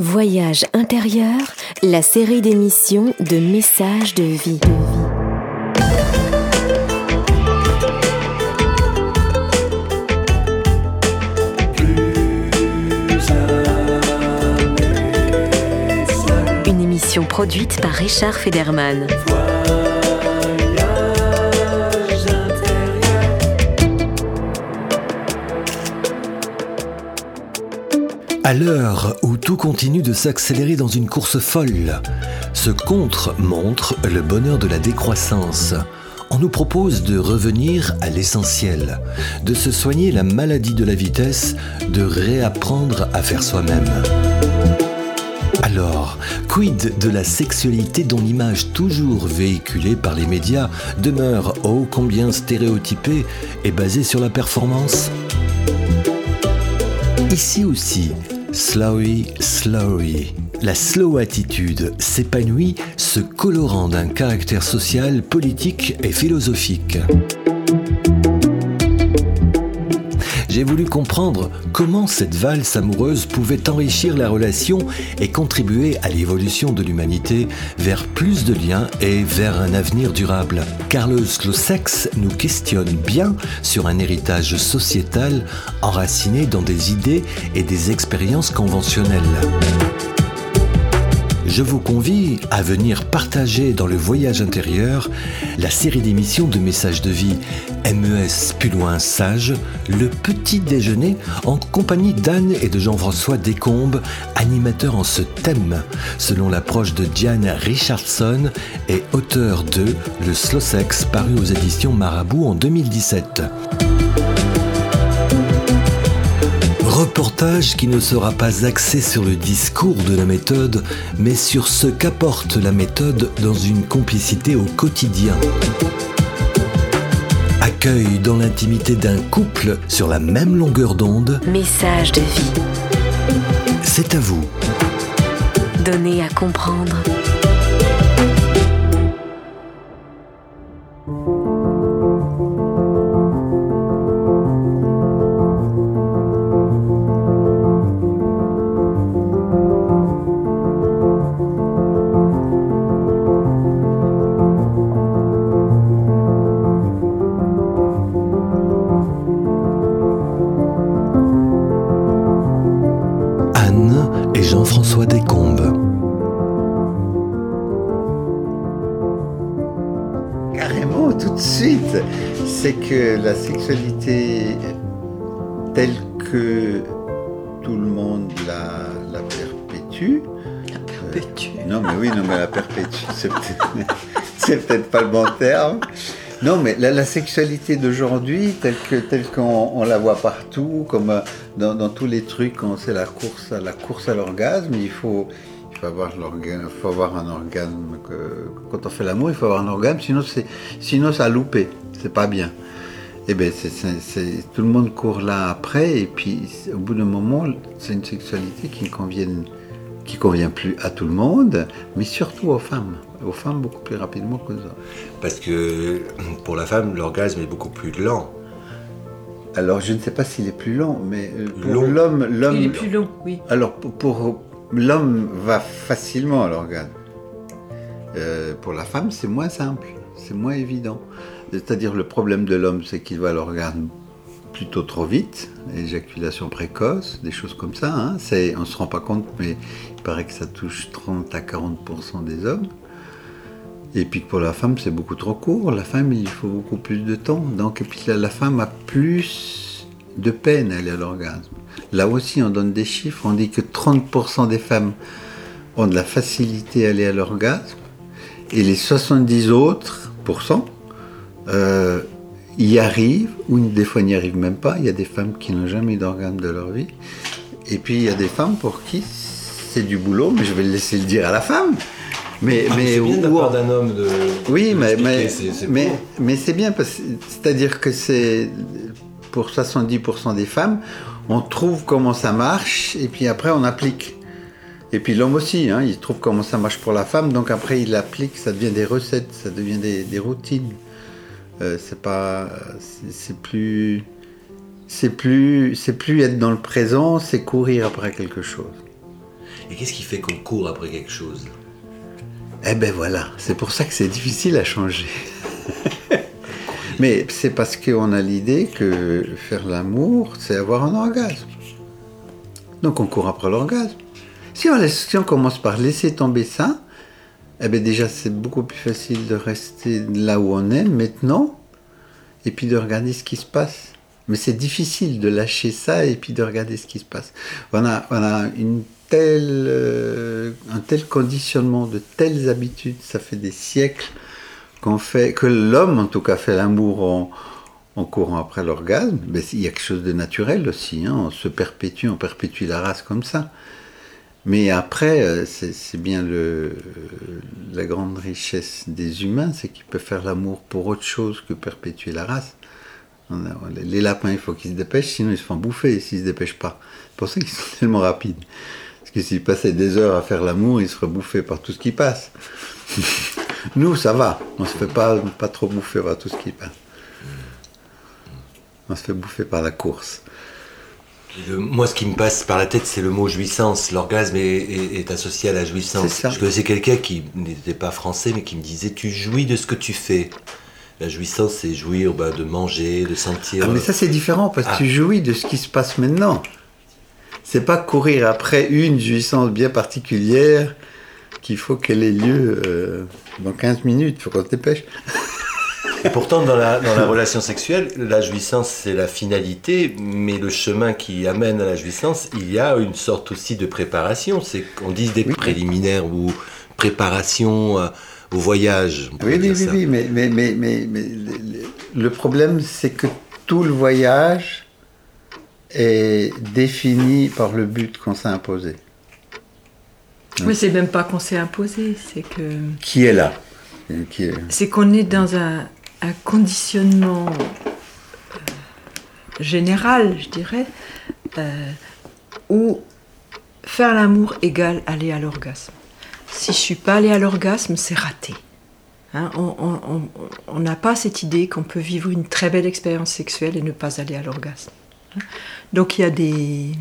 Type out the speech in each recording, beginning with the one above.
Voyage intérieur, la série d'émissions de messages de vie. Une émission produite par Richard Federman. À l'heure où tout continue de s'accélérer dans une course folle, ce contre montre le bonheur de la décroissance. On nous propose de revenir à l'essentiel, de se soigner la maladie de la vitesse, de réapprendre à faire soi-même. Alors, quid de la sexualité dont l'image toujours véhiculée par les médias demeure ô combien stéréotypée et basée sur la performance? Ici aussi, Slowy, slowy. La slow attitude s'épanouit, se colorant d'un caractère social, politique et philosophique. J'ai voulu comprendre comment cette valse amoureuse pouvait enrichir la relation et contribuer à l'évolution de l'humanité vers plus de liens et vers un avenir durable. Car le slow sex nous questionne bien sur un héritage sociétal enraciné dans des idées et des expériences conventionnelles je vous convie à venir partager dans le voyage intérieur la série d'émissions de messages de vie MES plus loin sage, le petit déjeuner en compagnie d'Anne et de Jean-François Descombes, animateurs en ce thème, selon l'approche de Diane Richardson et auteur de Le Slow Sex paru aux éditions Marabout en 2017. Reportage qui ne sera pas axé sur le discours de la méthode, mais sur ce qu'apporte la méthode dans une complicité au quotidien. Accueil dans l'intimité d'un couple sur la même longueur d'onde. Message de vie. C'est à vous. Donner à comprendre. La, sexualité d'aujourd'hui, telle que telle qu'on la voit partout, comme euh, dans, tous les trucs, c'est la course à la course à l'orgasme, il faut il faut avoir un orgasme quand on fait l'amour, il faut avoir un orgasme, sinon sinon ça a loupé, c'est pas bien. Eh bien, tout le monde court là après, et puis au bout d'un moment, c'est une sexualité qui ne convient, qui convient plus à tout le monde, mais surtout aux femmes. Aux femmes beaucoup plus rapidement qu'aux hommes. Parce que pour la femme, l'orgasme est beaucoup plus lent. Alors, je ne sais pas s'il est plus lent, mais euh, pour l'homme, l'homme. Il est plus long, oui. Alors, pour, l'homme va facilement à l'orgasme. Euh, pour la femme, c'est moins simple, c'est moins évident. C'est-à-dire le problème de l'homme, c'est qu'il va à l'orgasme plutôt trop vite, éjaculation précoce, des choses comme ça. Hein. on ne se rend pas compte, mais il paraît que ça touche 30 à 40% des hommes. Et puis pour la femme, c'est beaucoup trop court. La femme, il faut beaucoup plus de temps. Donc, et la, femme a plus de peine à aller à l'orgasme. Là aussi, on donne des chiffres. On dit que 30% des femmes ont de la facilité à aller à l'orgasme. Et les 70 autres pourcents euh, y arrivent, ou des fois n'y arrivent même pas. Il y a des femmes qui n'ont jamais eu d'orgasme de leur vie. Et puis il y a des femmes pour qui c'est du boulot, mais je vais le laisser le dire à la femme. Mais, ah, mais c'est bien d'un homme de. Oui, mais, mais, mais, mais c'est bien, c'est-à-dire que c'est pour 70% des femmes, on trouve comment ça marche et puis après on applique. Et puis l'homme aussi, hein, il trouve comment ça marche pour la femme, donc après il applique, ça devient des recettes, ça devient des, des routines. Euh, c'est pas, c'est plus, c'est plus, c'est plus être dans le présent, c'est courir après quelque chose. Et qu'est-ce qui fait qu'on court après quelque chose? Eh ben voilà, c'est pour ça que c'est difficile à changer. Mais c'est parce qu'on a l'idée que faire l'amour, c'est avoir un orgasme. Donc on court après l'orgasme. Si on, on commence par laisser tomber ça, eh ben déjà c'est beaucoup plus facile de rester là où on est maintenant et puis de regarder ce qui se passe. Mais c'est difficile de lâcher ça et puis de regarder ce qui se passe. On a, on a une euh, un tel conditionnement, de telles habitudes, ça fait des siècles qu'on fait, que l'homme en tout cas fait l'amour en, courant après l'orgasme. Mais il y a quelque chose de naturel aussi, hein, on se perpétue, on perpétue la race comme ça. Mais après, euh, c'est bien le, la grande richesse des humains, c'est qu'ils peuvent faire l'amour pour autre chose que perpétuer la race. Les lapins, il faut qu'ils se dépêchent, sinon ils se font bouffer s'ils se dépêchent pas. C'est pour ça qu'ils sont tellement rapides. Que s'ils passaient des heures à faire l'amour, ils seraient bouffés par tout ce qui passe. Nous, ça va. On se fait pas, pas trop bouffer par tout ce qui passe. On se fait bouffer par la course. Le- moi, ce qui me passe par la tête, c'est le mot jouissance. L'orgasme est, est- est associé à la jouissance. Je connaissais quelqu'un qui n'était pas français, mais qui me disait Tu jouis de ce que tu fais. La jouissance, c'est jouir bah, de manger, de sentir. Ah, mais ça, c'est différent parce que Ah. tu jouis de ce qui se passe maintenant. C'est pas courir après une jouissance bien particulière qu'il faut qu'elle ait lieu euh, dans 15 minutes. faut qu'on se dépêche. Et pourtant, dans la, dans la relation sexuelle, la jouissance, c'est la finalité, mais le chemin qui amène à la jouissance, il y a une sorte aussi de préparation. C'est qu'on dise des Oui. préliminaires ou préparation euh, au voyage. Oui, oui, oui, oui, mais, mais, mais, mais, le problème, c'est que tout le voyage est défini par le but qu'on s'est imposé. Mais c'est même pas qu'on s'est imposé, c'est que Qui est là? C'est qu'on est dans un, un conditionnement euh, général, je dirais, euh, où faire l'amour égale aller à l'orgasme. Si je suis pas allé à l'orgasme, c'est raté. Hein, on n'a pas cette idée qu'on peut vivre une très belle expérience sexuelle et ne pas aller à l'orgasme. Donc il y a des,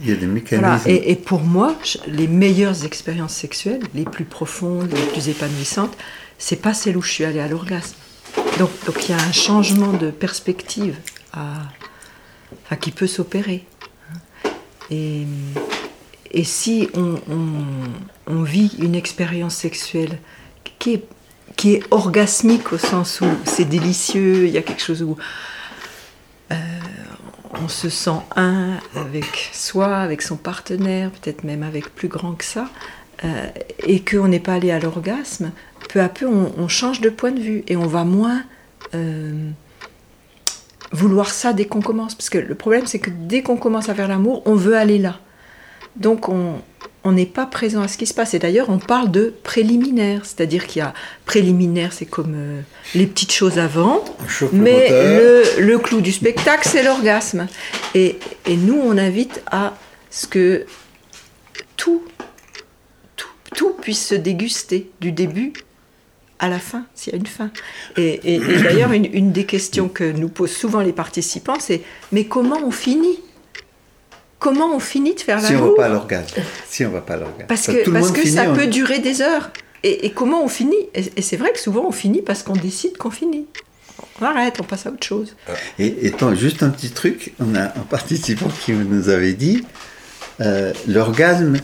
Il y a des mécanismes. voilà. Et, et pour moi, les meilleures expériences sexuelles, les plus profondes, les plus épanouissantes, c'est pas celles où je suis allée à l'orgasme. Donc, donc il y a un changement de perspective à, qui peut s'opérer. Et, et si on, on- on vit une expérience sexuelle qui est, qui est orgasmique au sens où c'est délicieux, il y a quelque chose où on se sent un avec soi, avec son partenaire, peut-être même avec plus grand que ça, euh, et qu'on n'est pas allé à l'orgasme, peu à peu on, change de point de vue et on va moins euh, vouloir ça dès qu'on commence. Parce que le problème c'est que dès qu'on commence à faire l'amour, on veut aller là. Donc on on n'est pas présent à ce qui se passe. Et d'ailleurs, on parle de préliminaire, c'est-à-dire qu'il y a préliminaire, c'est comme euh, les petites choses avant, mais le, le clou du spectacle, c'est l'orgasme. Et, et nous, on invite à ce que tout, tout, tout puisse se déguster du début à la fin, s'il y a une fin. Et, et- et d'ailleurs, une, une des questions que nous posent souvent les participants, c'est mais comment on finit? Comment on finit de faire Si on l'amour va pas à l'orgasme. Si on va pas à l'orgasme. parce que, le parce monde que finit ça peut durer des heures. Et, et comment on finit Et, et c'est vrai que souvent on finit parce qu'on décide qu'on finit. On arrête, on passe à autre chose. Et, juste un petit truc, on a un participant qui nous avait dit euh, l'orgasme,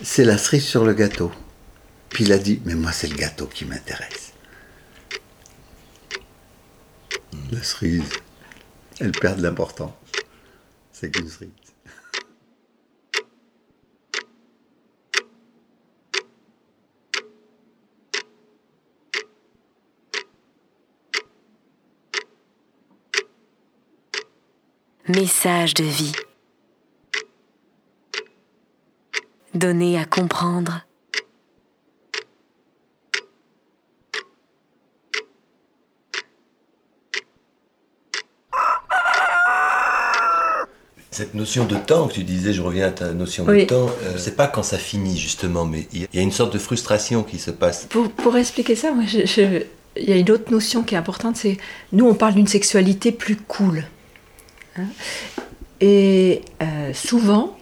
c'est la cerise sur le gâteau. Puis il a dit, mais moi c'est le gâteau qui m'intéresse. La cerise, elle perd de l'importance. C'est qu'une cerise. Message de vie. Donner à comprendre. Cette notion de temps que tu disais, je reviens à ta notion Oui. de temps, euh, c'est pas quand ça finit justement, mais il y a une sorte de frustration qui se passe. Pour, pour expliquer ça, moi, je- je- il y a une autre notion qui est importante, c'est nous on parle d'une sexualité plus cool. Hein. Et euh, souvent,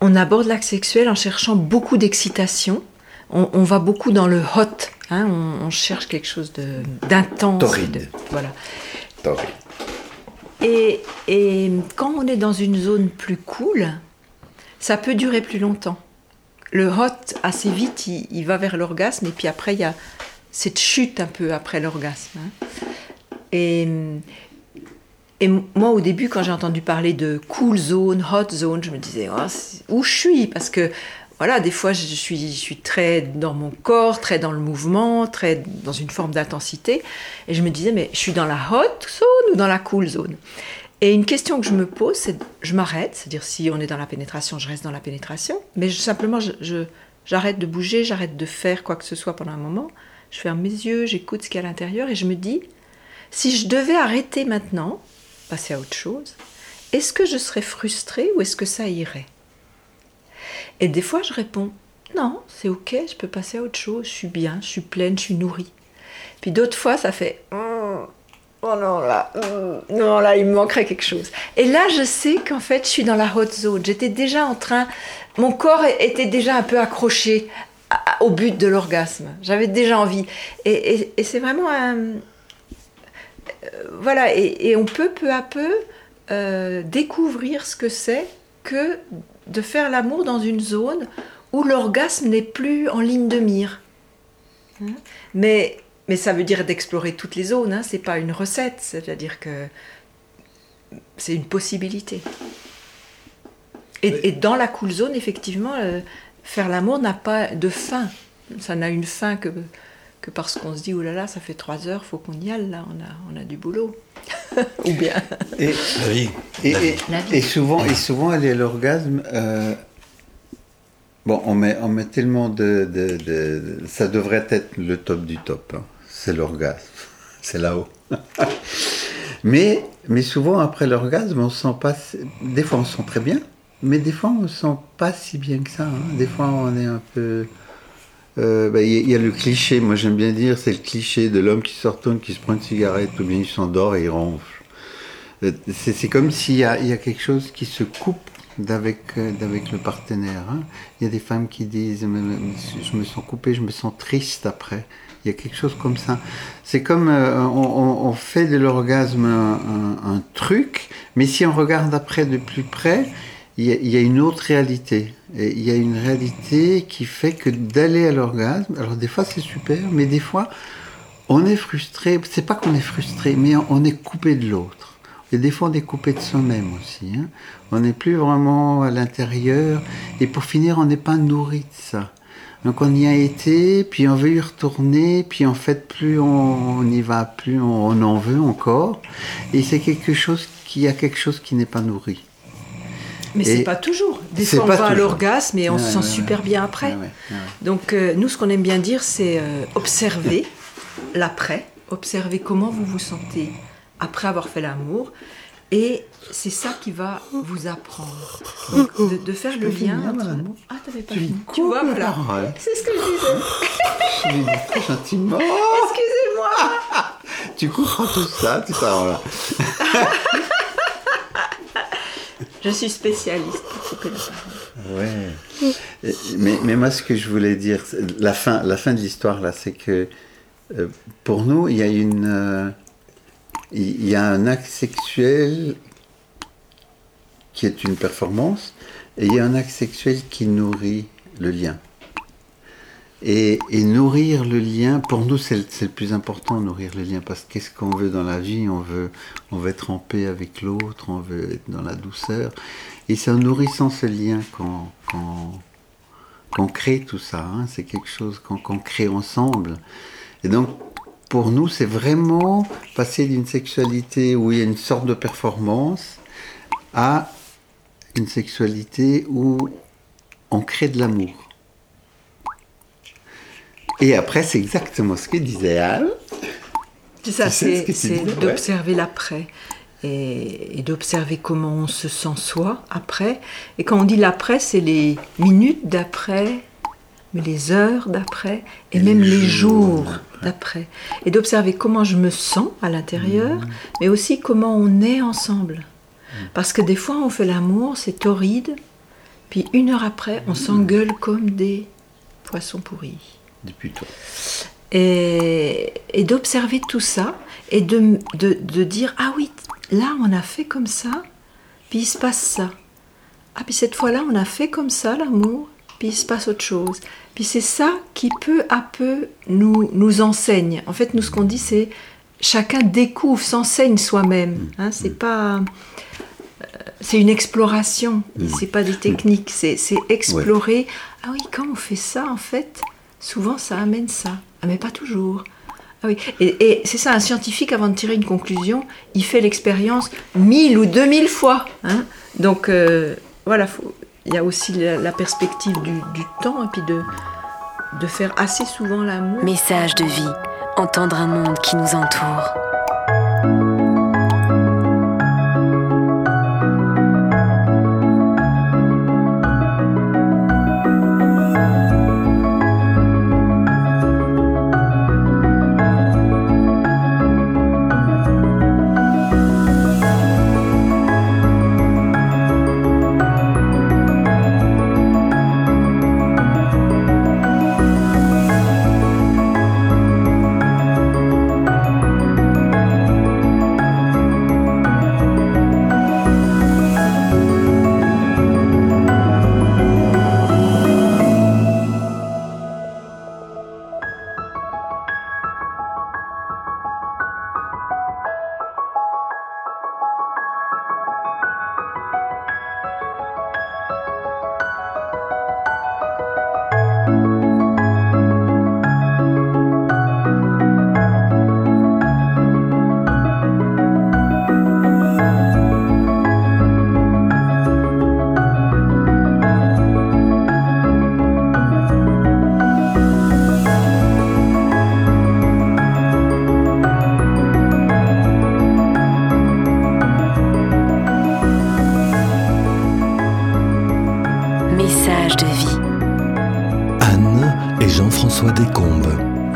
on aborde l'acte sexuel en cherchant beaucoup d'excitation. On, on va beaucoup dans le hot. hein, on, on cherche quelque chose d'intense. Torride. de- Voilà. Torride. Et, et quand on est dans une zone plus cool, ça peut durer plus longtemps. Le hot, assez vite, il, il va vers l'orgasme, et puis après, il y a cette chute un peu après l'orgasme. hein. Et, et moi, au début, quand j'ai entendu parler de cool zone, hot zone, je me disais, Oh, où je suis? Parce que, voilà, des fois, je suis, très dans mon corps, très dans le mouvement, très dans une forme d'intensité. Et je me disais, mais je suis dans la hot zone ou dans la cool zone? Et une question que je me pose, c'est, je m'arrête, c'est-à-dire si on est dans la pénétration, je reste dans la pénétration, mais simplement, j'arrête de bouger, j'arrête de faire quoi que ce soit pendant un moment. Je ferme mes yeux, j'écoute ce qu'il y a à l'intérieur et je me dis, si je devais arrêter maintenant, passer à autre chose, est-ce que je serais frustrée ou est-ce que ça irait? Et des fois, je réponds, non, c'est ok, je peux passer à autre chose, je suis bien, je suis pleine, je suis nourrie. Puis d'autres fois, ça fait, oh oh non, là, oh, non, là, il me manquerait quelque chose. Et là, je sais qu'en fait, je suis dans la hot zone. J'étais déjà en train, mon corps était déjà un peu accroché au but de l'orgasme. J'avais déjà envie. Et c'est vraiment un. Euh, voilà, et, et on peut peu à peu euh, découvrir ce que c'est que de faire l'amour dans une zone où l'orgasme n'est plus en ligne de mire. Hein? Mais, mais ça veut dire d'explorer toutes les zones, hein, c'est pas une recette, c'est-à-dire que c'est une possibilité. Et, et dans la cool zone, effectivement, euh, faire l'amour n'a pas de fin. Ça n'a une fin que, que parce qu'on se dit, oh là là, ça fait trois heures, faut qu'on y aille, là, on a, on a du boulot. Ou bien. Et, La vie. et, La vie. et- La vie. et souvent, et souvent, aller à l'orgasme, euh, bon, on met, on met tellement de, de- de- Ça devrait être le top du top. hein. C'est l'orgasme. C'est là-haut. mais, mais souvent, après l'orgasme, on se sent pas. Des fois, on se sent très bien, mais des fois, on se sent pas si bien que ça. hein. Des fois, on est un peu. Euh, bah, Il y, a- le cliché, moi j'aime bien dire, c'est le cliché de l'homme qui se retourne, qui se prend une cigarette, ou bien il s'endort et il ronfle. Euh, C'est comme s'il y a, quelque chose qui se coupe d'avec euh, le partenaire. hein. Il y a des femmes qui disent Je me sens coupé, je me sens triste après. Il y a quelque chose comme ça. C'est comme euh, on, fait de l'orgasme un truc, mais si on regarde après de plus près, il y, a, y a une autre réalité. Il y a une réalité qui fait que d'aller à l'orgasme, alors des fois c'est super, mais des fois on est frustré. C'est pas qu'on est frustré, mais on, on est coupé de l'autre. Et des fois on est coupé de soi-même aussi. hein. On n'est plus vraiment à l'intérieur. Et pour finir, on n'est pas nourri de ça. Donc on y a été, puis on veut y retourner, puis en fait plus on n'y va, plus on, on en veut encore. Et c'est quelque chose qui a quelque chose qui n'est pas nourri. Mais c'est pas toujours. Des fois, on va à toujours. l'orgasme et on se sent super bien après. Donc, euh, nous, ce qu'on aime bien dire, c'est euh, observer l'après, observer comment vous vous sentez après avoir fait l'amour. Et c'est ça qui va vous apprendre. Donc, de, de faire le lien hein, entre... Ah, t'avais pas Tu fini. Tu vois, voilà. C'est ce que je disais. Je lui dis très gentiment. Excusez-moi. Tu comprends tout ça, tout ça, voilà. Je suis spécialiste pour couper la. Ouais. Mais, mais moi, ce que je voulais dire, la fin, la fin de l'histoire, là, c'est que euh, pour nous, il y a une. euh, il y a un acte sexuel qui est une performance, et il y a un acte sexuel qui nourrit le lien. Et, nourrir le lien, pour nous, c'est le, plus important, nourrir le lien, parce que qu'est-ce qu'on veut dans la vie? On veut, on veut être en paix avec l'autre, on veut être dans la douceur. Et c'est en nourrissant ce lien qu'on qu'on crée tout ça. hein. C'est quelque chose qu'on crée ensemble. Et donc, pour nous, c'est vraiment passer d'une sexualité où il y a une sorte de performance à une sexualité où on crée de l'amour. Et après, c'est exactement ce que disait Anne. C'est ça, ce c'est ouais. d'observer l'après et, et d'observer comment on se sent soi après. Et quand on dit l'après, c'est les minutes d'après, mais les heures d'après et, Et même les jours jours d'après. Et d'observer comment je me sens à l'intérieur, Mmh. mais aussi comment on est ensemble. Parce que des fois, on fait l'amour, c'est torride, Puis une heure après, on s'engueule comme des poissons pourris. Et, et d'observer tout ça et de, de, de dire Ah oui, là on a fait comme ça, puis il se passe ça. Ah, puis cette fois-là on a fait comme ça l'amour, puis il se passe autre chose. Puis c'est ça qui peu à peu nous, nous enseigne. En fait, nous ce qu'on dit c'est chacun découvre, s'enseigne soi-même. Hein, c'est pas. euh, C'est une exploration, c'est pas des techniques, c'est c'est explorer. Ah oui, quand on fait ça, en fait, souvent ça amène ça. Mais pas toujours. Ah oui, et, c'est ça, un scientifique, avant de tirer une conclusion, il fait l'expérience mille ou deux mille fois. hein. Donc euh, voilà, il y a aussi la, perspective du, du temps et puis de, de faire assez souvent l'amour. Message de vie. Entendre un monde qui nous entoure. Message de vie. Anne et Jean-François Descombes.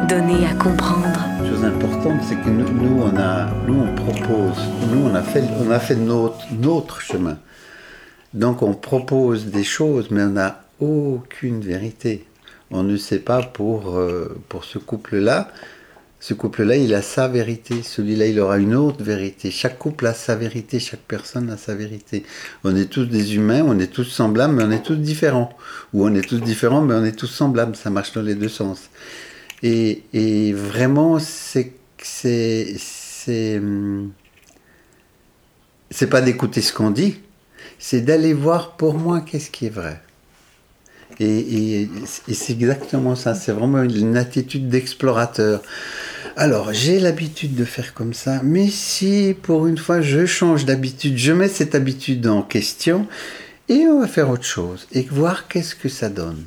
Donner à comprendre. chose importante, c'est que nous, nous, on a, nous, on propose, nous, on a fait, on a fait notre, notre chemin. Donc, on propose des choses, mais on n'a aucune vérité. On ne sait pas pour, euh, pour ce couple-là. Ce couple-là, il a sa vérité. Celui-là, il aura une autre vérité. Chaque couple a sa vérité. Chaque personne a sa vérité. On est tous des humains, on est tous semblables, mais on est tous différents. Ou on est tous différents, mais on est tous semblables. Ça marche dans les deux sens. Et, vraiment, c'est c'est c'est pas d'écouter ce qu'on dit, c'est d'aller voir pour moi qu'est-ce qui est vrai? Et, c'est exactement ça. C'est vraiment une attitude d'explorateur. Alors, j'ai l'habitude de faire comme ça, mais si pour une fois je change d'habitude, je mets cette habitude en question et on va faire autre chose et voir qu'est-ce que ça donne.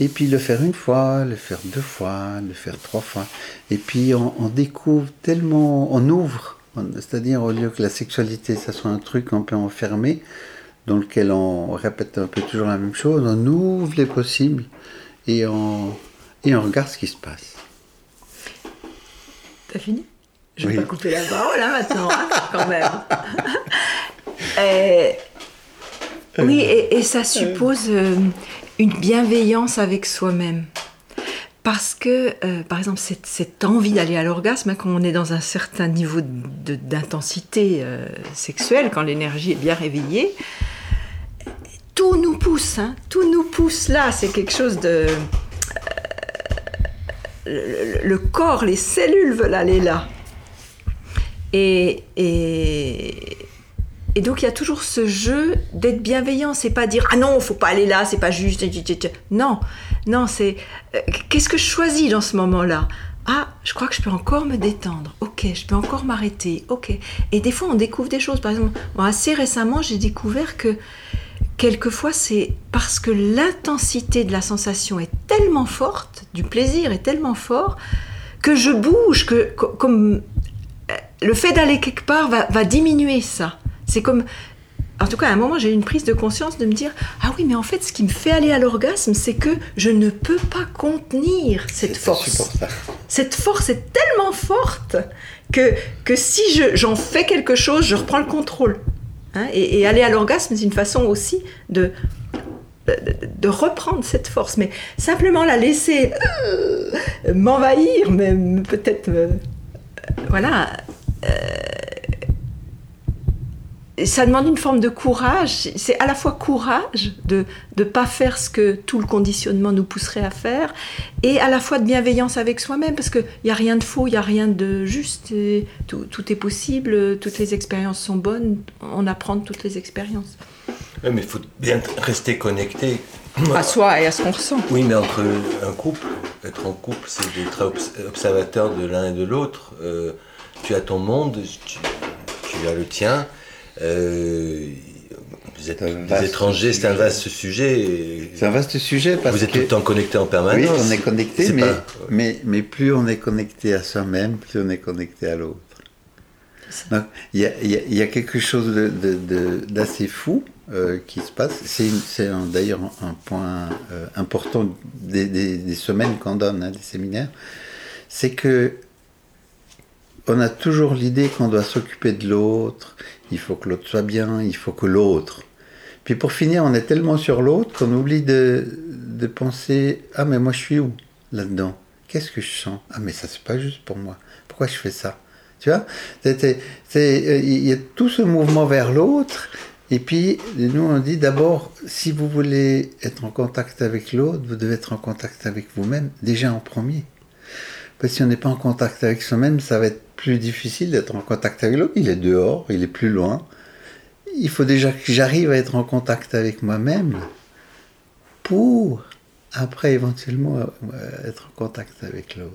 Et puis le faire une fois, le faire deux fois, le faire trois fois. Et puis on, on découvre tellement, on ouvre. C'est-à-dire au lieu que la sexualité, ça soit un truc un peu enfermé, dans lequel on répète un peu toujours la même chose, on ouvre les possibles et on, et on regarde ce qui se passe. T'as fini? Je vais Oui. pas couper la parole hein, maintenant, hein, quand même. Euh, oui, et, et ça suppose euh, une bienveillance avec soi-même. Parce que, euh, par exemple, cette, cette envie d'aller à l'orgasme, hein, quand on est dans un certain niveau d'intensité euh, sexuelle, quand l'énergie est bien réveillée, tout nous pousse, hein, tout nous pousse là. C'est quelque chose de. euh, le, corps, les cellules veulent aller là. Et, et, et donc il y a toujours ce jeu d'être bienveillant, c'est pas dire ah non, faut pas aller là, c'est pas juste. Non, non, c'est euh, qu'est-ce que je choisis dans ce moment-là? Ah, je crois que je peux encore me détendre. Ok, je peux encore m'arrêter. Ok. Et des fois on découvre des choses. Par exemple, assez récemment, j'ai découvert que quelquefois c'est parce que l'intensité de la sensation est tellement forte, du plaisir est tellement fort que je bouge, que co- comme euh, le fait d'aller quelque part va, va diminuer ça. C'est comme, en tout cas, à un moment, j'ai eu une prise de conscience de me dire ah oui, mais en fait, ce qui me fait aller à l'orgasme, c'est que je ne peux pas contenir cette force. Cette force est tellement forte que, que si je- j'en fais quelque chose, je reprends le contrôle. Hein, et, aller à l'orgasme, c'est une façon aussi de de reprendre cette force, mais simplement la laisser euh, m'envahir, mais peut-être, euh, voilà. Euh, ça demande une forme de courage. C'est à la fois courage de ne pas faire ce que tout le conditionnement nous pousserait à faire, et à la fois de bienveillance avec soi-même, parce qu'il n'y a rien de faux, il n'y a rien de juste, tout, tout, est possible, toutes les expériences sont bonnes, on apprend de toutes les expériences. Oui, mais il faut bien rester connecté. À soi et à ce qu'on ressent. Oui, mais entre un couple, être en couple, c'est d'être observateur de l'un et de l'autre. Euh, tu as ton monde, tu, as le tien. Euh, vous êtes des étrangers, c'est un vaste sujet. C'est un vaste sujet parce vous êtes tout le temps connecté en permanence. Oui, on est connecté, mais, mais, mais, plus on est connecté à soi-même, plus on est connecté à l'autre. Il y, y, a quelque chose d'assez fou euh, qui se passe. C'est d'ailleurs un point euh, important des, semaines qu'on donne, hein, des séminaires. C'est que on a toujours l'idée qu'on doit s'occuper de l'autre, il faut que l'autre soit bien, il faut que l'autre. Puis pour finir, on est tellement sur l'autre qu'on oublie de, penser Ah, mais moi je suis où là-dedans? Qu'est-ce que je sens? Ah, mais ça c'est pas juste pour moi. Pourquoi je fais ça? Tu vois? Euh, Il y a tout ce mouvement vers l'autre et puis, nous, on dit d'abord, si vous voulez être en contact avec l'autre, vous devez être en contact avec vous-même, déjà en premier. Parce que si on n'est pas en contact avec soi-même, ça va être plus difficile d'être en contact avec l'autre. Il est dehors, il est plus loin. Il faut déjà que j'arrive à être en contact avec moi-même pour, après, éventuellement, euh, être en contact avec l'autre.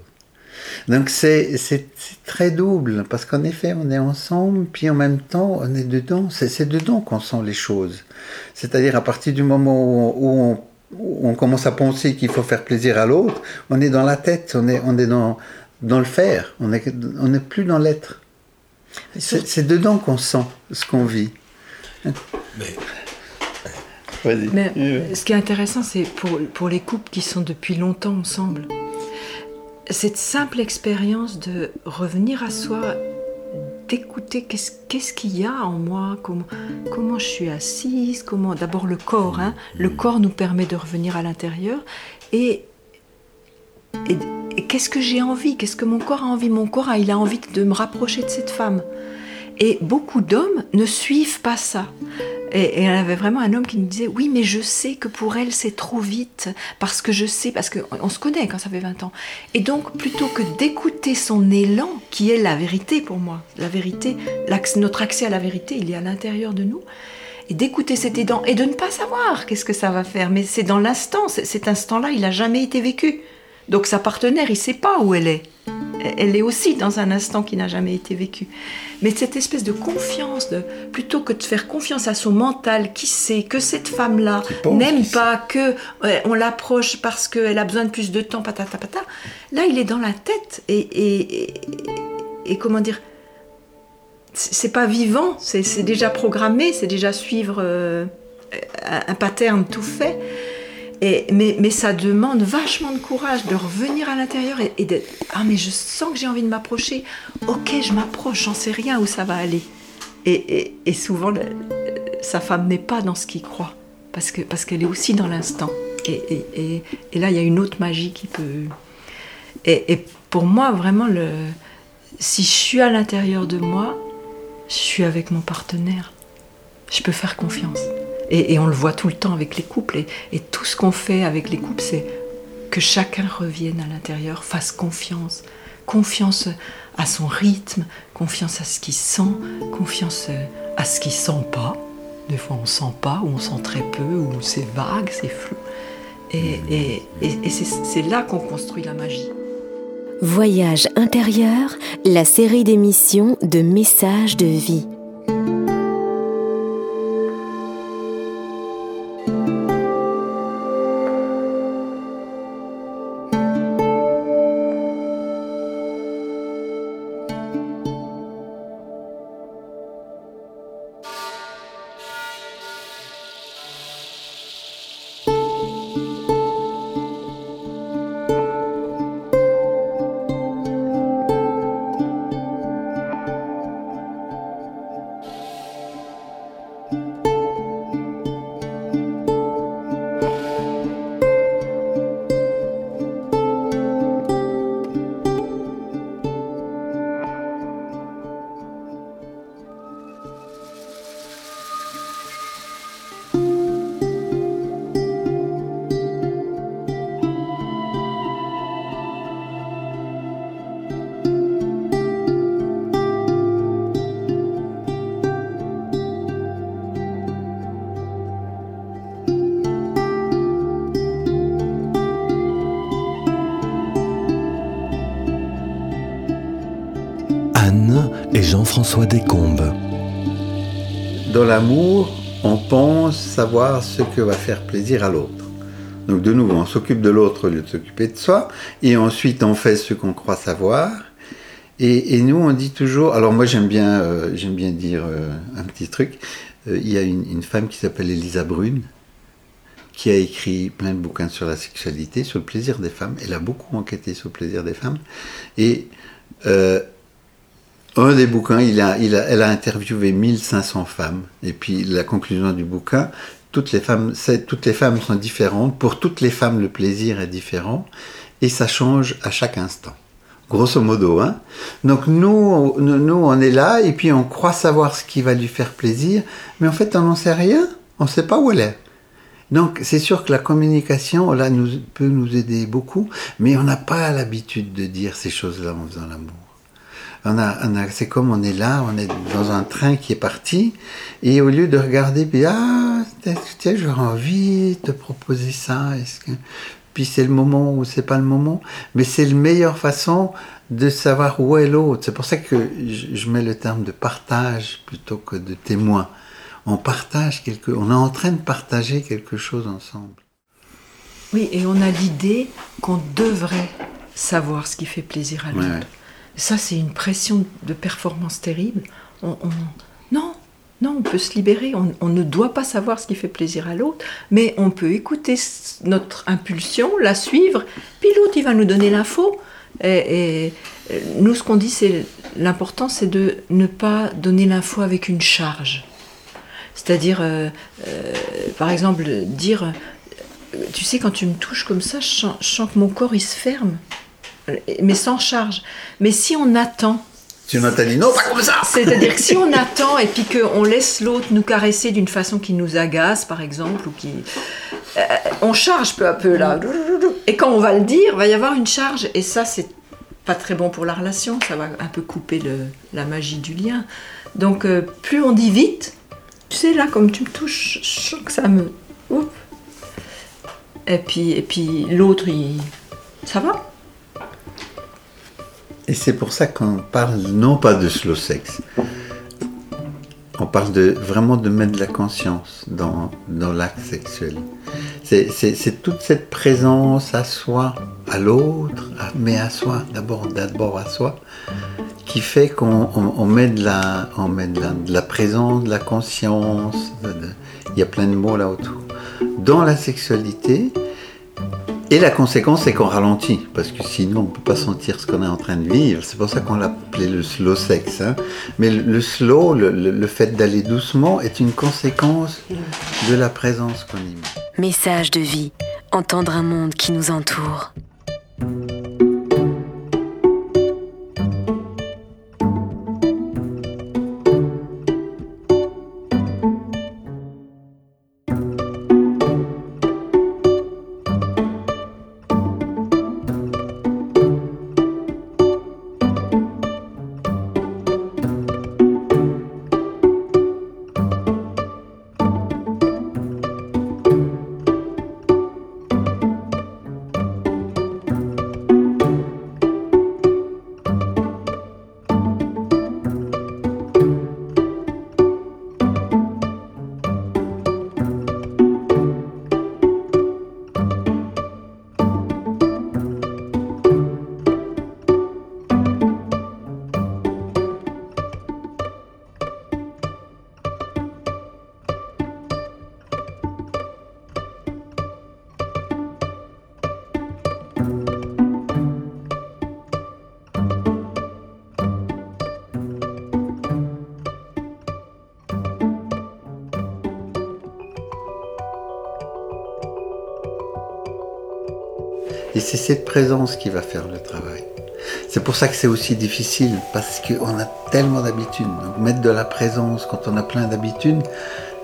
Donc c'est très double, parce qu'en effet, on est ensemble, puis en même temps, on est dedans. C'est dedans qu'on sent les choses. C'est-à-dire à partir du moment où on, commence à penser qu'il faut faire plaisir à l'autre, on est dans la tête, on est, on est dans, dans le faire, on n'est on est plus dans l'être. C'est dedans qu'on sent ce qu'on vit. Mais... Mais ce qui est intéressant, c'est pour, pour les couples qui sont depuis longtemps ensemble, cette simple expérience de revenir à soi, d'écouter qu'est-ce qu'il y a en moi, comment, comment je suis assise, comment d'abord le corps, hein, le mm. corps nous permet de revenir à l'intérieur et, et, qu'est-ce que j'ai envie, qu'est-ce que mon corps a envie, mon corps a, il a envie de me rapprocher de cette femme. Et beaucoup d'hommes ne suivent pas ça. Et, elle avait vraiment un homme qui me disait Oui, mais je sais que pour elle, c'est trop vite, parce que je sais, parce qu'on se connaît quand ça fait 20 ans. Et donc, plutôt que d'écouter son élan, qui est la vérité pour moi, la vérité, notre accès à la vérité, il est à l'intérieur de nous, et d'écouter cet élan et de ne pas savoir qu'est-ce que ça va faire, mais c'est dans l'instant, cet instant-là, il n'a jamais été vécu. Donc sa partenaire, il ne sait pas où elle est. Elle est aussi dans un instant qui n'a jamais été vécu. Mais cette espèce de confiance, de, plutôt que de faire confiance à son mental qui sait que cette femme-là n'aime pas, que on l'approche parce qu'elle a besoin de plus de temps, patata patata, là il est dans la tête et, et, comment dire, c'est pas vivant, c'est déjà programmé, c'est déjà suivre euh, un pattern tout fait mais, ça demande vachement de courage de revenir à l'intérieur et, et d'être Ah, mais je sens que j'ai envie de m'approcher. Ok, je m'approche, j'en sais rien où ça va aller. Et, souvent, sa femme n'est pas dans ce qu'il croit, parce qu'elle parce est aussi dans l'instant. Et, là, il y a une autre magie qui peut. Et, pour moi, vraiment, le, si je suis à l'intérieur de moi, je suis avec mon partenaire. Je peux faire confiance. Et, on le voit tout le temps avec les couples. Et, tout ce qu'on fait avec les couples, c'est que chacun revienne à l'intérieur, fasse confiance. Confiance à son rythme, confiance à ce qu'il sent, confiance à ce qu'il sent pas. Des fois, on sent pas, ou on sent très peu, ou c'est vague, c'est flou. Et, et c'est là qu'on construit la magie. Voyage intérieur, la série d'émissions de messages de vie. Et Jean-François Descombes. Dans l'amour, on pense savoir ce que va faire plaisir à l'autre. Donc de nouveau, on s'occupe de l'autre au lieu de s'occuper de soi, et ensuite on fait ce qu'on croit savoir. Et, nous, on dit toujours. Alors moi, j'aime bien, euh, j'aime bien dire euh, un petit truc. Euh, il y a une, une femme qui s'appelle Elisa Brune, qui a écrit plein de bouquins sur la sexualité, sur le plaisir des femmes. Elle a beaucoup enquêté sur le plaisir des femmes. Et un des bouquins, elle a interviewé 1500 femmes. Et puis la conclusion du bouquin, toutes les femmes, sont différentes. Pour toutes les femmes, le plaisir est différent. Et ça change à chaque instant. Grosso modo. Hein. Donc nous, nous, on est là et puis on croit savoir ce qui va lui faire plaisir. Mais en fait, on n'en sait rien. On ne sait pas où elle est. Donc c'est sûr que la communication, là, peut nous aider beaucoup. Mais on n'a pas l'habitude de dire ces choses-là en faisant l'amour on a, c'est comme on est là, on est dans un train qui est parti, et au lieu de regarder, puis ah, tiens, j'aurais envie de te proposer ça, est-ce que puis c'est le moment ou c'est pas le moment, mais c'est la meilleure façon de savoir où est l'autre. C'est pour ça que je mets le terme de partage plutôt que de témoin. On partage quelque, on est en train de partager quelque chose ensemble. Oui, et on a l'idée qu'on devrait savoir ce qui fait plaisir à l'autre. Ça, c'est une pression de performance terrible. On, Non, non, on peut se libérer. On, ne doit pas savoir ce qui fait plaisir à l'autre, mais on peut écouter notre impulsion, la suivre, puis l'autre, il va nous donner l'info. Et, nous, ce qu'on dit, c'est l'important, c'est de ne pas donner l'info avec une charge. C'est-à-dire, euh, euh, par exemple, dire, tu sais, quand tu me touches comme ça, je sens que mon corps, il se ferme mais sans charge. Mais si on attend. Si on attend, non, pas comme ça C'est-à-dire que si on attend et puis qu'on laisse l'autre nous caresser d'une façon qui nous agace, par exemple, ou qui. Euh, on charge peu à peu là. Et quand on va le dire, va y avoir une charge. Et ça, c'est pas très bon pour la relation. Ça va un peu couper le, la magie du lien. Donc, euh, plus on dit vite, tu sais, là, comme tu me touches, je sens que ça me. Et puis, et puis l'autre, il. Ça va et c'est pour ça qu'on parle non pas de slow sex, on parle de vraiment de mettre de la conscience dans, dans l'acte sexuel. C'est toute cette présence à soi, à l'autre, mais à soi, d'abord d'abord à soi, qui fait qu'on met, de la, on met de, la, présence, de la conscience, il y a plein de mots là autour. Dans la sexualité, et la conséquence, c'est qu'on ralentit, parce que sinon, on ne peut pas sentir ce qu'on est en train de vivre. C'est pour ça qu'on l'appelait le slow sex. Hein. Mais le, slow, le, fait d'aller doucement, est une conséquence de la présence qu'on y met. Message de vie, entendre un monde qui nous entoure. Et c'est cette présence qui va faire le travail. C'est pour ça que c'est aussi difficile, parce qu'on a tellement d'habitudes. mettre de la présence quand on a plein d'habitudes,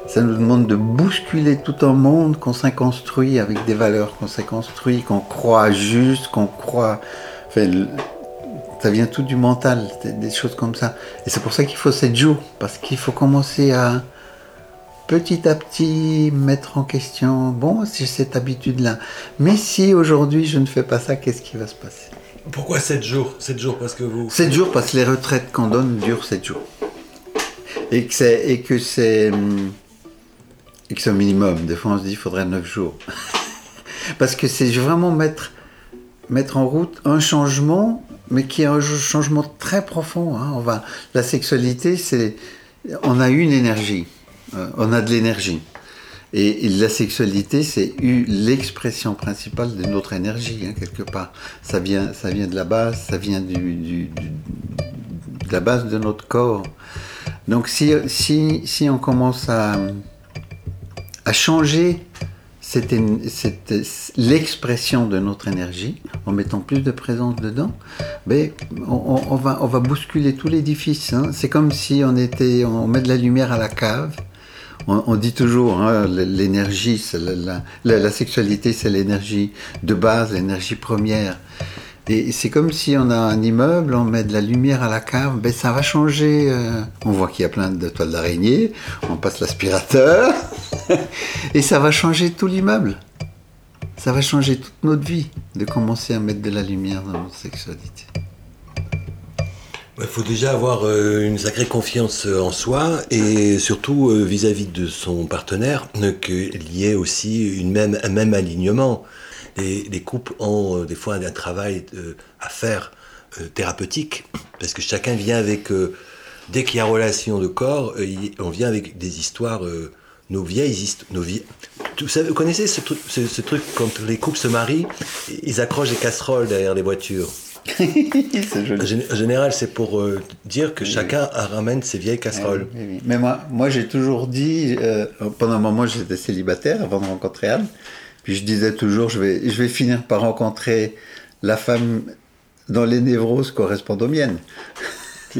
ça nous demande de bousculer tout un monde qu'on s'est construit avec des valeurs qu'on s'est construit, qu'on croit juste, qu'on croit. Enfin, ça vient tout du mental, des choses comme ça. Et c'est pour ça qu'il faut 7 jours, parce qu'il faut commencer à petit à petit mettre en question, bon, j'ai cette habitude-là. Mais si aujourd'hui je ne fais pas ça, qu'est-ce qui va se passer? Pourquoi 7 jours? 7 jours parce que vous... 7 jours parce que les retraites qu'on donne durent 7 jours. Et que c'est... Et que c'est... c'est un minimum. Des fois on se dit qu'il faudrait 9 jours. parce que c'est vraiment mettre, mettre en route un changement, mais qui est un changement très profond. hein. On va... La sexualité, c'est... On a une énergie. Euh, on a de l'énergie. Et, la sexualité, c'est l'expression principale de notre énergie, hein, quelque part. Ça vient, de la base, ça vient du, de la base de notre corps. Donc si, on commence à, à changer l'expression de notre énergie, en mettant plus de présence dedans, ben, on va bousculer tout l'édifice. hein. C'est comme si on, était, on met de la lumière à la cave. On, dit toujours, hein, l'énergie, la sexualité, c'est l'énergie de base, l'énergie première. Et c'est comme si on a un immeuble, on met de la lumière à la cave, ben ça va changer. euh, on voit qu'il y a plein de toiles d'araignée, on passe l'aspirateur, et ça va changer tout l'immeuble. Ça va changer toute notre vie de commencer à mettre de la lumière dans notre sexualité. Il faut déjà avoir euh, une sacrée confiance euh, en soi et surtout euh, vis-à-vis de son partenaire qu'il y ait aussi un même alignement. Les, les couples ont des fois un, travail à faire thérapeutique parce que chacun vient avec, dès qu'il y a relation de corps, on vient avec des histoires, nos vieilles histoires, nos vie- Vous connaissez ce truc quand les couples se marient, ils accrochent des casseroles derrière les voitures? En gén- en général, c'est pour euh, dire que chacun ramène ses vieilles casseroles. Oui, oui. Mais moi, moi j'ai toujours dit, euh, pendant un moment j'étais célibataire avant de rencontrer Anne, puis je disais toujours, je vais, je vais finir par rencontrer la femme dont les névroses correspondent aux miennes.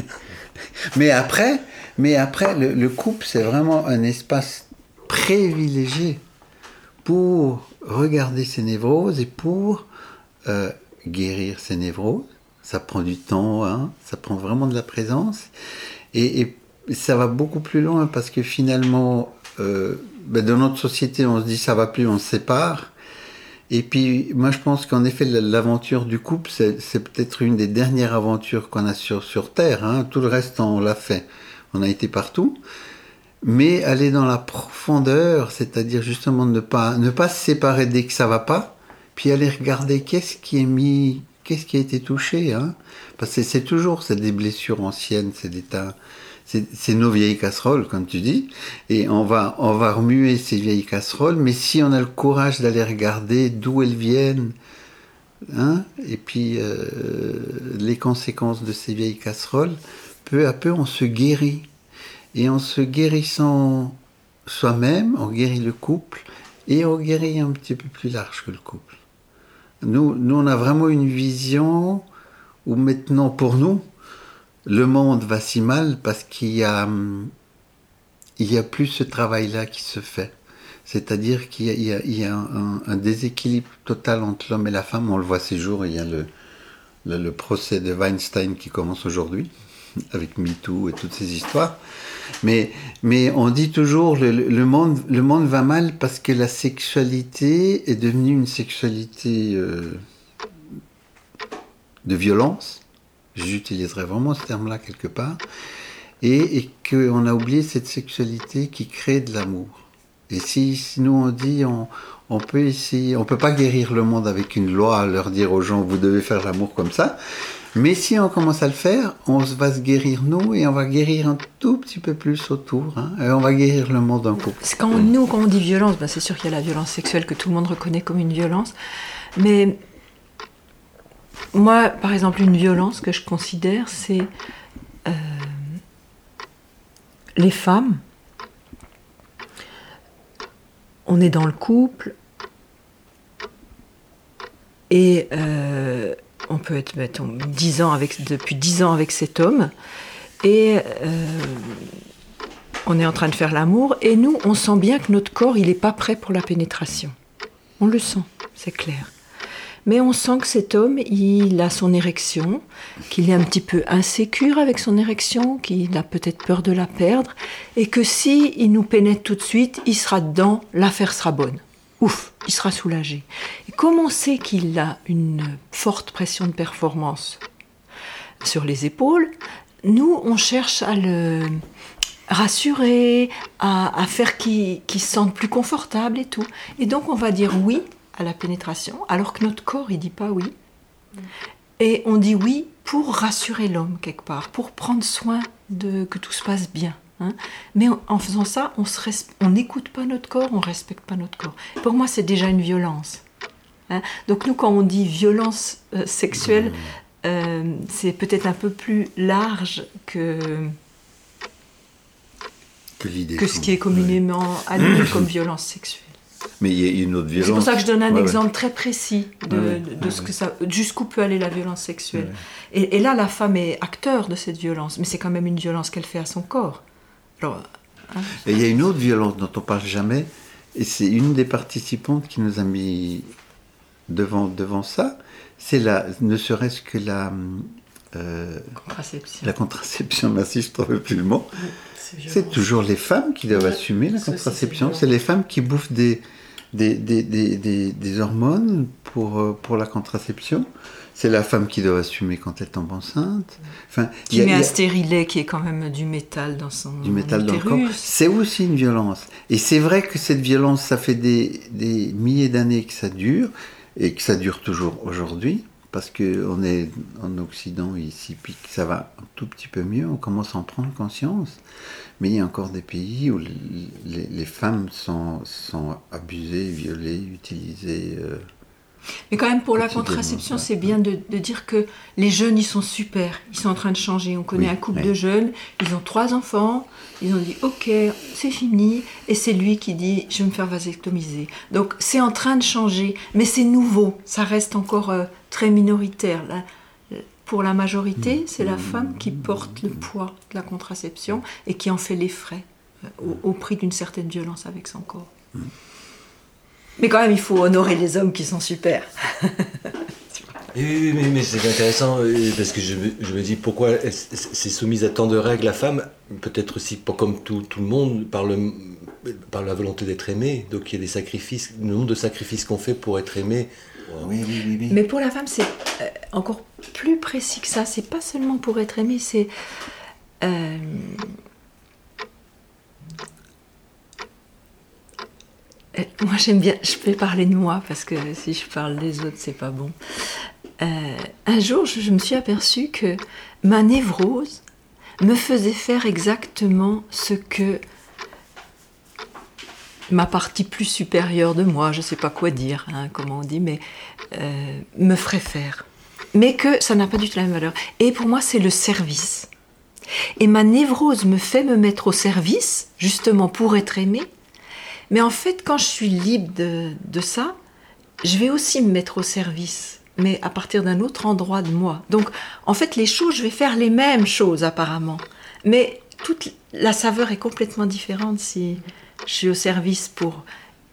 mais après, mais après le, le couple, c'est vraiment un espace privilégié pour regarder ses névroses et pour euh, guérir ses névroses. Ça prend du temps, hein, ça prend vraiment de la présence. Et, et ça va beaucoup plus loin parce que finalement, euh, ben, dans notre société, on se dit ça va plus, on se sépare. Et puis, moi, je pense qu'en effet, l'aventure du couple, c'est peut-être une des dernières aventures qu'on a sur, sur Terre. hein. Tout le reste, on l'a fait. On a été partout. Mais aller dans la profondeur, c'est-à-dire justement ne pas, ne pas se séparer dès que ça va pas, puis aller regarder qu'est-ce qui est mis, qu'est-ce qui a été touché. Hein. Parce que c'est toujours c'est des blessures anciennes, c'est des tas, c'est nos vieilles casseroles, comme tu dis, et on va, on va remuer ces vieilles casseroles, mais si on a le courage d'aller regarder d'où elles viennent, hein, et puis euh, les conséquences de ces vieilles casseroles, peu à peu on se guérit. Et en se guérissant soi-même, on guérit le couple, et on guérit un petit peu plus large que le couple. Nous, nous on a vraiment une vision où maintenant, pour nous, le monde va si mal parce qu'il y a, hum, il y a plus ce travail-là qui se fait. C'est-à-dire qu'il y a, il y a- un, déséquilibre total entre l'homme et la femme. On le voit ces jours, il y a le procès de Weinstein qui commence aujourd'hui, avec MeToo et toutes ces histoires. Mais, mais on dit toujours le, le- monde, le monde va mal parce que la sexualité est devenue une sexualité euh, de violence. J'utiliserai vraiment ce terme-là quelque part. Et, et qu'on a oublié cette sexualité qui crée de l'amour. Et si, si nous on dit on, on peut essayer, on peut pas guérir le monde avec une loi, leur dire aux gens vous devez faire l'amour comme ça. Mais si on commence à le faire, on va se guérir nous et on va guérir un tout petit peu plus autour. hein, on va guérir le monde en couple. Quand nous, quand on dit violence, ben, c'est sûr qu'il y a la violence sexuelle que tout le monde reconnaît comme une violence. Mais moi, par exemple, une violence que je considère, c'est euh, les femmes. On est dans le couple et euh, on peut être mettons, 10 ans avec, depuis 10 ans avec cet homme et euh, on est en train de faire l'amour et nous, on sent bien que notre corps, il n'est pas prêt pour la pénétration. On le sent, c'est clair. Mais on sent que cet homme, il a son érection, qu'il est un petit peu insécure avec son érection, qu'il a peut-être peur de la perdre, et que si il nous pénètre tout de suite, il sera dedans, l'affaire sera bonne. Ouf, il sera soulagé. Et comme on sait qu'il a une forte pression de performance sur les épaules, nous, on cherche à le rassurer, à, faire qu'il se sente plus confortable et tout. Et donc, on va dire oui à la pénétration, alors que notre corps, il dit pas oui. Et on dit oui pour rassurer l'homme quelque part, pour prendre soin de que tout se passe bien. Hein. Mais en, faisant ça, on n'écoute pas notre corps, on respecte pas notre corps. Pour moi, c'est déjà une violence. Hein. Donc nous, quand on dit violence euh, sexuelle, euh, c'est peut-être un peu plus large que que, ce qui est communément admis comme violence sexuelle. Mais il y a une autre violence. C'est pour ça que je donne un exemple très précis de, de, ce que ça, jusqu'où peut aller la violence sexuelle. Et, et, là, la femme est acteur de cette violence, mais c'est quand même une violence qu'elle fait à son corps. Alors, hein. et il y a une autre violence dont on parle jamais, et c'est une des participantes qui nous a mis devant, devant ça. C'est la, ne serait-ce que la, euh, contraception. La contraception, merci, je ne trouve plus le mot. C'est toujours les femmes qui doivent assumer la contraception. C'est les femmes qui bouffent des, des, des, des, des hormones pour, euh, pour la contraception. C'est la femme qui doit assumer quand elle tombe enceinte. Enfin, qui met un stérilet qui est quand même du métal dans son Du métal dans le corps. C'est aussi une violence. Et c'est vrai que cette violence, ça fait des, des milliers d'années que ça dure et que ça dure toujours aujourd'hui parce qu'on est en Occident ici, puis que ça va un tout petit peu mieux, on commence à en prendre conscience. Mais il y a encore des pays où les, femmes sont, abusées, violées, utilisées. Euh, mais quand même, pour la contraception, c'est bien de, dire que les jeunes, ils sont super. Ils sont en train de changer. On connaît un couple de jeunes, ils ont trois enfants. Ils ont dit, OK, c'est fini. Et c'est lui qui dit, je vais me faire vasectomiser. Donc, c'est en train de changer. Mais c'est nouveau. Ça reste encore euh, très minoritaire. pour la majorité, mm. c'est la femme qui porte le poids de la contraception et qui en fait les frais euh, au, prix d'une certaine violence avec son corps. Mm. Mais quand même, il faut honorer les hommes qui sont super. oui, mais, c'est intéressant euh, parce que je, me dis pourquoi c'est soumise à tant de règles la femme, peut-être aussi pas comme tout, le monde, par, le, par la volonté d'être aimée. Donc il y a des sacrifices, le nombre de sacrifices qu'on fait pour être aimé. Oui, oui, oui, Mais pour la femme, c'est euh, encore plus précis que ça. C'est pas seulement pour être aimé, c'est. Euh, moi j'aime bien, je peux parler de moi parce que si je parle des autres c'est pas bon. Euh, un jour je, me suis aperçue que ma névrose me faisait faire exactement ce que ma partie plus supérieure de moi, je sais pas quoi dire, hein, comment on dit, mais euh, me ferait faire. Mais que ça n'a pas du tout la même valeur. Et pour moi c'est le service. Et ma névrose me fait me mettre au service, justement pour être aimée, mais en fait, quand je suis libre de, ça, je vais aussi me mettre au service, mais à partir d'un autre endroit de moi. Donc, en fait, les choses, je vais faire les mêmes choses apparemment. Mais toute la saveur est complètement différente si je suis au service pour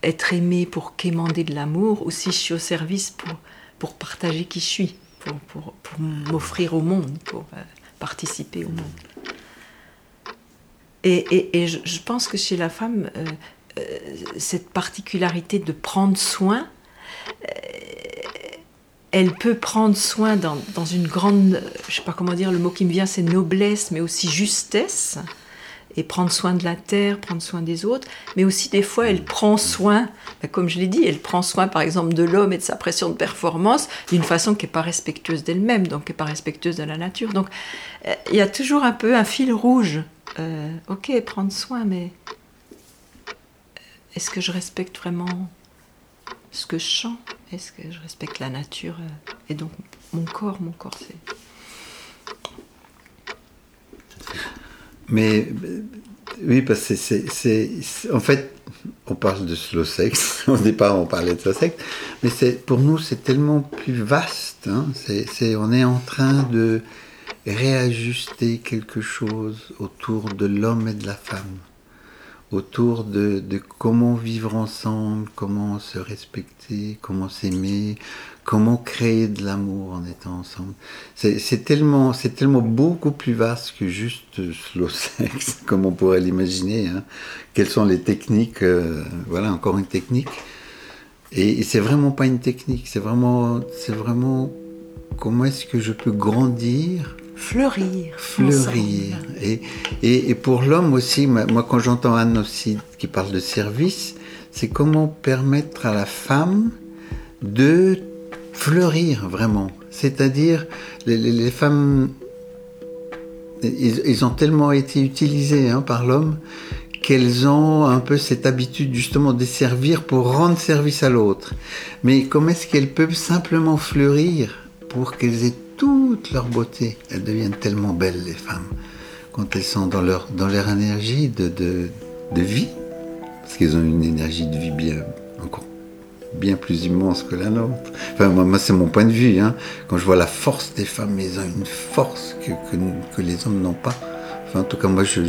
être aimé, pour quémander de l'amour, ou si je suis au service pour, pour partager qui je suis, pour, pour, m'offrir au monde, pour euh, participer au monde. Et, et, je, pense que chez la femme, euh, cette particularité de prendre soin, euh, elle peut prendre soin dans, une grande, je sais pas comment dire, le mot qui me vient c'est noblesse, mais aussi justesse, et prendre soin de la terre, prendre soin des autres, mais aussi des fois elle prend soin, ben, comme je l'ai dit, elle prend soin par exemple de l'homme et de sa pression de performance d'une façon qui n'est pas respectueuse d'elle-même, donc qui n'est pas respectueuse de la nature. Donc euh, il y a toujours un peu un fil rouge. ok, prendre soin, mais est-ce que je respecte vraiment ce que je chante? Est-ce que je respecte la nature euh, Et donc mon corps, mon corps c'est... Mais oui, parce que c'est, en fait, on parle de slow sex. Au départ, on parlait de slow sex, mais pour nous, c'est tellement plus vaste. Hein. on est en train de réajuster quelque chose autour de l'homme et de la femme autour de, comment vivre ensemble, comment se respecter, comment s'aimer, comment créer de l'amour en étant ensemble. C'est tellement, c'est tellement beaucoup plus vaste que juste slow sex, comme on pourrait l'imaginer. Hein. Quelles sont les techniques euh, Voilà, encore une technique. Et, c'est vraiment pas une technique, c'est vraiment, c'est vraiment comment est-ce que je peux grandir Fleurir. Fleurir. Et, et, pour l'homme aussi, moi quand j'entends Anne aussi qui parle de service, c'est comment permettre à la femme de fleurir vraiment. C'est-à-dire, les, femmes, ils, ont tellement été utilisées hein, par l'homme qu'elles ont un peu cette habitude justement de servir pour rendre service à l'autre. Mais comment est-ce qu'elles peuvent simplement fleurir pour qu'elles aient toute leur beauté Elles deviennent tellement belles, les femmes, quand elles sont dans leur, dans leur énergie de, de, de vie, parce qu'elles ont une énergie de vie bien, encore bien plus immense que la nôtre. Enfin, moi, c'est mon point de vue. Hein. Quand je vois la force des femmes, elles ont une force que, que, les hommes n'ont pas. Enfin, en tout cas, moi, je,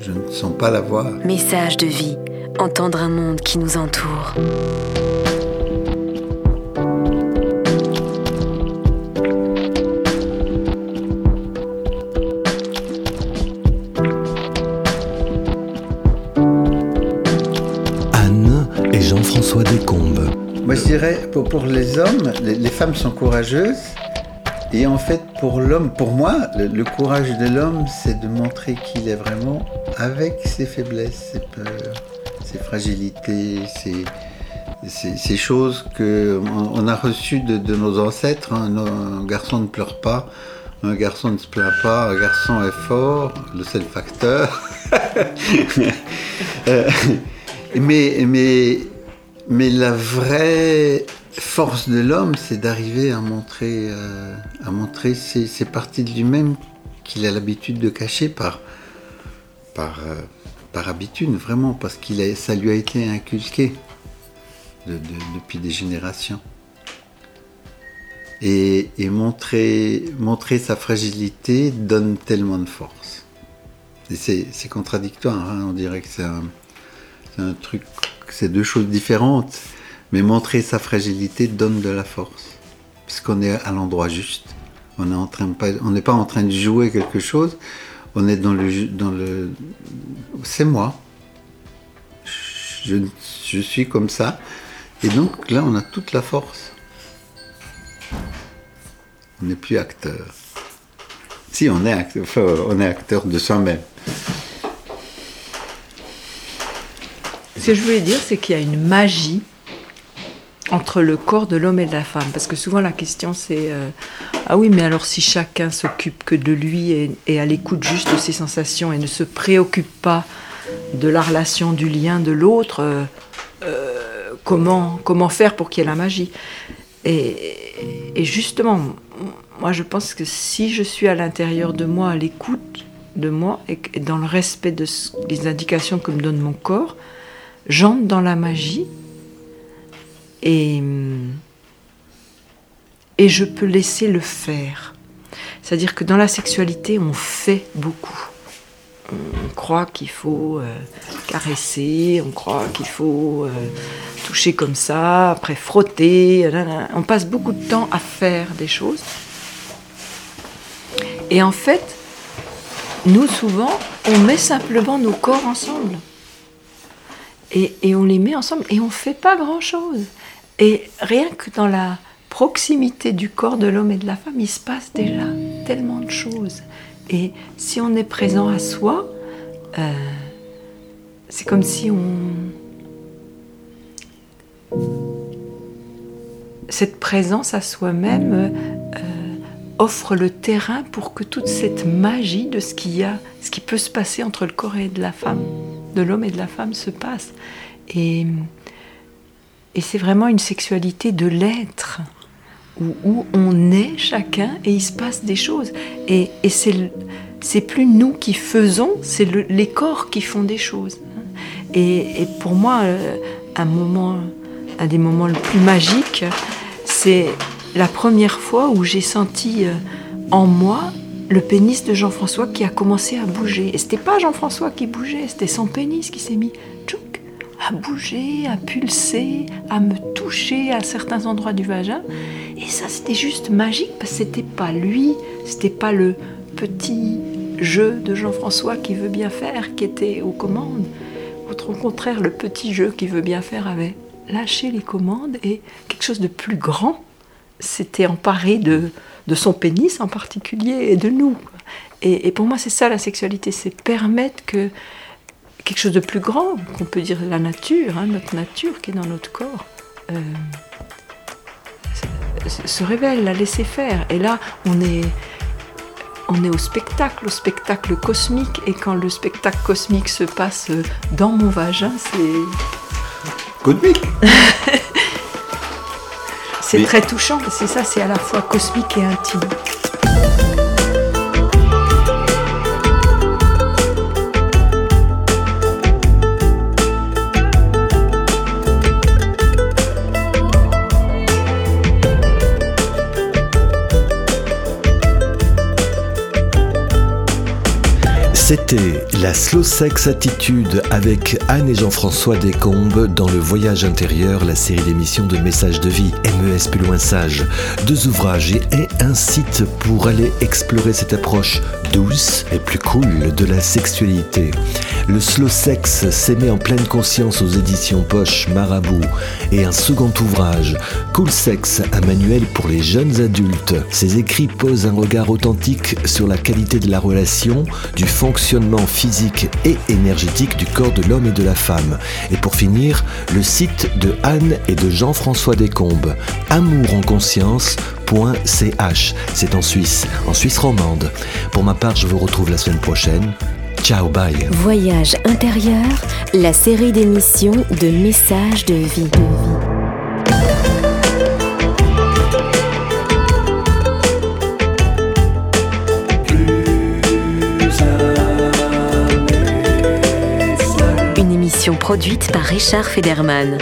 je ne sens pas la voix. Message de vie, entendre un monde qui nous entoure. Pour, les hommes, les femmes sont courageuses, et en fait, pour l'homme, pour moi, le, courage de l'homme, c'est de montrer qu'il est vraiment avec ses faiblesses, ses peurs, ses fragilités, ces choses que on a reçues de, nos ancêtres. Hein. Un garçon ne pleure pas, un garçon ne se plaint pas, un garçon est fort, le seul facteur. Euh, mais, mais, mais la vraie force de l'homme, c'est d'arriver à montrer, euh, à montrer ces, parties de lui-même qu'il a l'habitude de cacher par, par, euh, par habitude, vraiment, parce qu'il ça lui a été inculqué depuis des générations. Et, montrer, montrer sa fragilité donne tellement de force. Et c'est contradictoire, hein, on dirait que c'est un truc, c'est deux choses différentes. Mais montrer sa fragilité donne de la force, puisqu'on est à l'endroit juste. On n'est pas en train de jouer quelque chose. On est dans le, c'est moi. Je, je suis comme ça. Et donc là, on a toute la force. On n'est plus acteur. Si, on est acteur, on est acteur de soi-même. Que je voulais dire, c'est qu'il y a une magie entre le corps de l'homme et de la femme. Parce que souvent la question c'est euh, Ah oui, mais alors si chacun s'occupe que de lui et, à l'écoute juste de ses sensations et ne se préoccupe pas de la relation, du lien de l'autre, euh, euh, comment, comment faire pour qu'il y ait la magie? Et, justement, moi je pense que si je suis à l'intérieur de moi, à l'écoute de moi et dans le respect des indications que me donne mon corps, j'entre dans la magie et, je peux laisser le faire. C'est-à-dire que dans la sexualité, on fait beaucoup. On croit qu'il faut euh, caresser, on croit qu'il faut euh, toucher comme ça, après frotter. On passe beaucoup de temps à faire des choses. Et en fait, nous, souvent, on met simplement nos corps ensemble. Et, on les met ensemble et on ne fait pas grand-chose. Et rien que dans la proximité du corps de l'homme et de la femme, il se passe déjà tellement de choses. Et si on est présent à soi, euh, c'est comme si on... Cette présence à soi-même euh, offre le terrain pour que toute cette magie de ce qu'il y a, ce qui peut se passer entre le corps et la femme, de l'homme et de la femme se passe. Et et c'est vraiment une sexualité de l'être, où, on est chacun et il se passe des choses. Et, et c'est plus nous qui faisons, c'est les corps qui font des choses. Et, pour moi, euh, un moment, un des moments les plus magiques, c'est la première fois où j'ai senti euh, en moi le pénis de Jean-François qui a commencé à bouger. Et c'était pas Jean-François qui bougeait, c'était son pénis qui s'est mis à bouger, à pulser, à me toucher à certains endroits du vagin. Et ça, c'était juste magique parce que c'était pas lui, c'était pas le petit jeu de Jean-François qui veut bien faire qui était aux commandes. Au contraire, le petit jeu qui veut bien faire avait lâché les commandes et quelque chose de plus grand s'était emparé de, de son pénis en particulier et de nous. Et, pour moi, c'est ça la sexualité, c'est permettre que quelque chose de plus grand, qu'on peut dire la nature, hein, notre nature qui est dans notre corps, euh, se révèle, la laisser faire. Et là, on est, on est au spectacle, au spectacle cosmique. Et quand le spectacle cosmique se passe dans mon vagin, c'est. Cosmique C'est très touchant, c'est ça, c'est à la fois cosmique et intime. C'était la Slow Sex Attitude avec Anne et Jean-François Descombes dans le Voyage intérieur, la série d'émissions de messages de vie, MES plus loin sage. Deux ouvrages et un site pour aller explorer cette approche douce et plus cool de la sexualité. Le slow sex s'émet en pleine conscience aux éditions Poche Marabout et un second ouvrage, Cool Sex, un manuel pour les jeunes adultes. Ces écrits posent un regard authentique sur la qualité de la relation, du fonctionnement physique et énergétique du corps de l'homme et de la femme. Et pour finir, le site de Anne et de Jean-François Descombes, Amour en. C'est en Suisse, en Suisse romande. Pour ma part, je vous retrouve la semaine prochaine. Ciao, bye. Voyage intérieur, la série d'émissions de messages de vie. Produite par Richard Federman.